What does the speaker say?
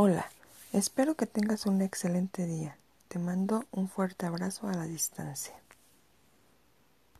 Hola, espero que tengas un excelente día. Te mando un fuerte abrazo a la distancia.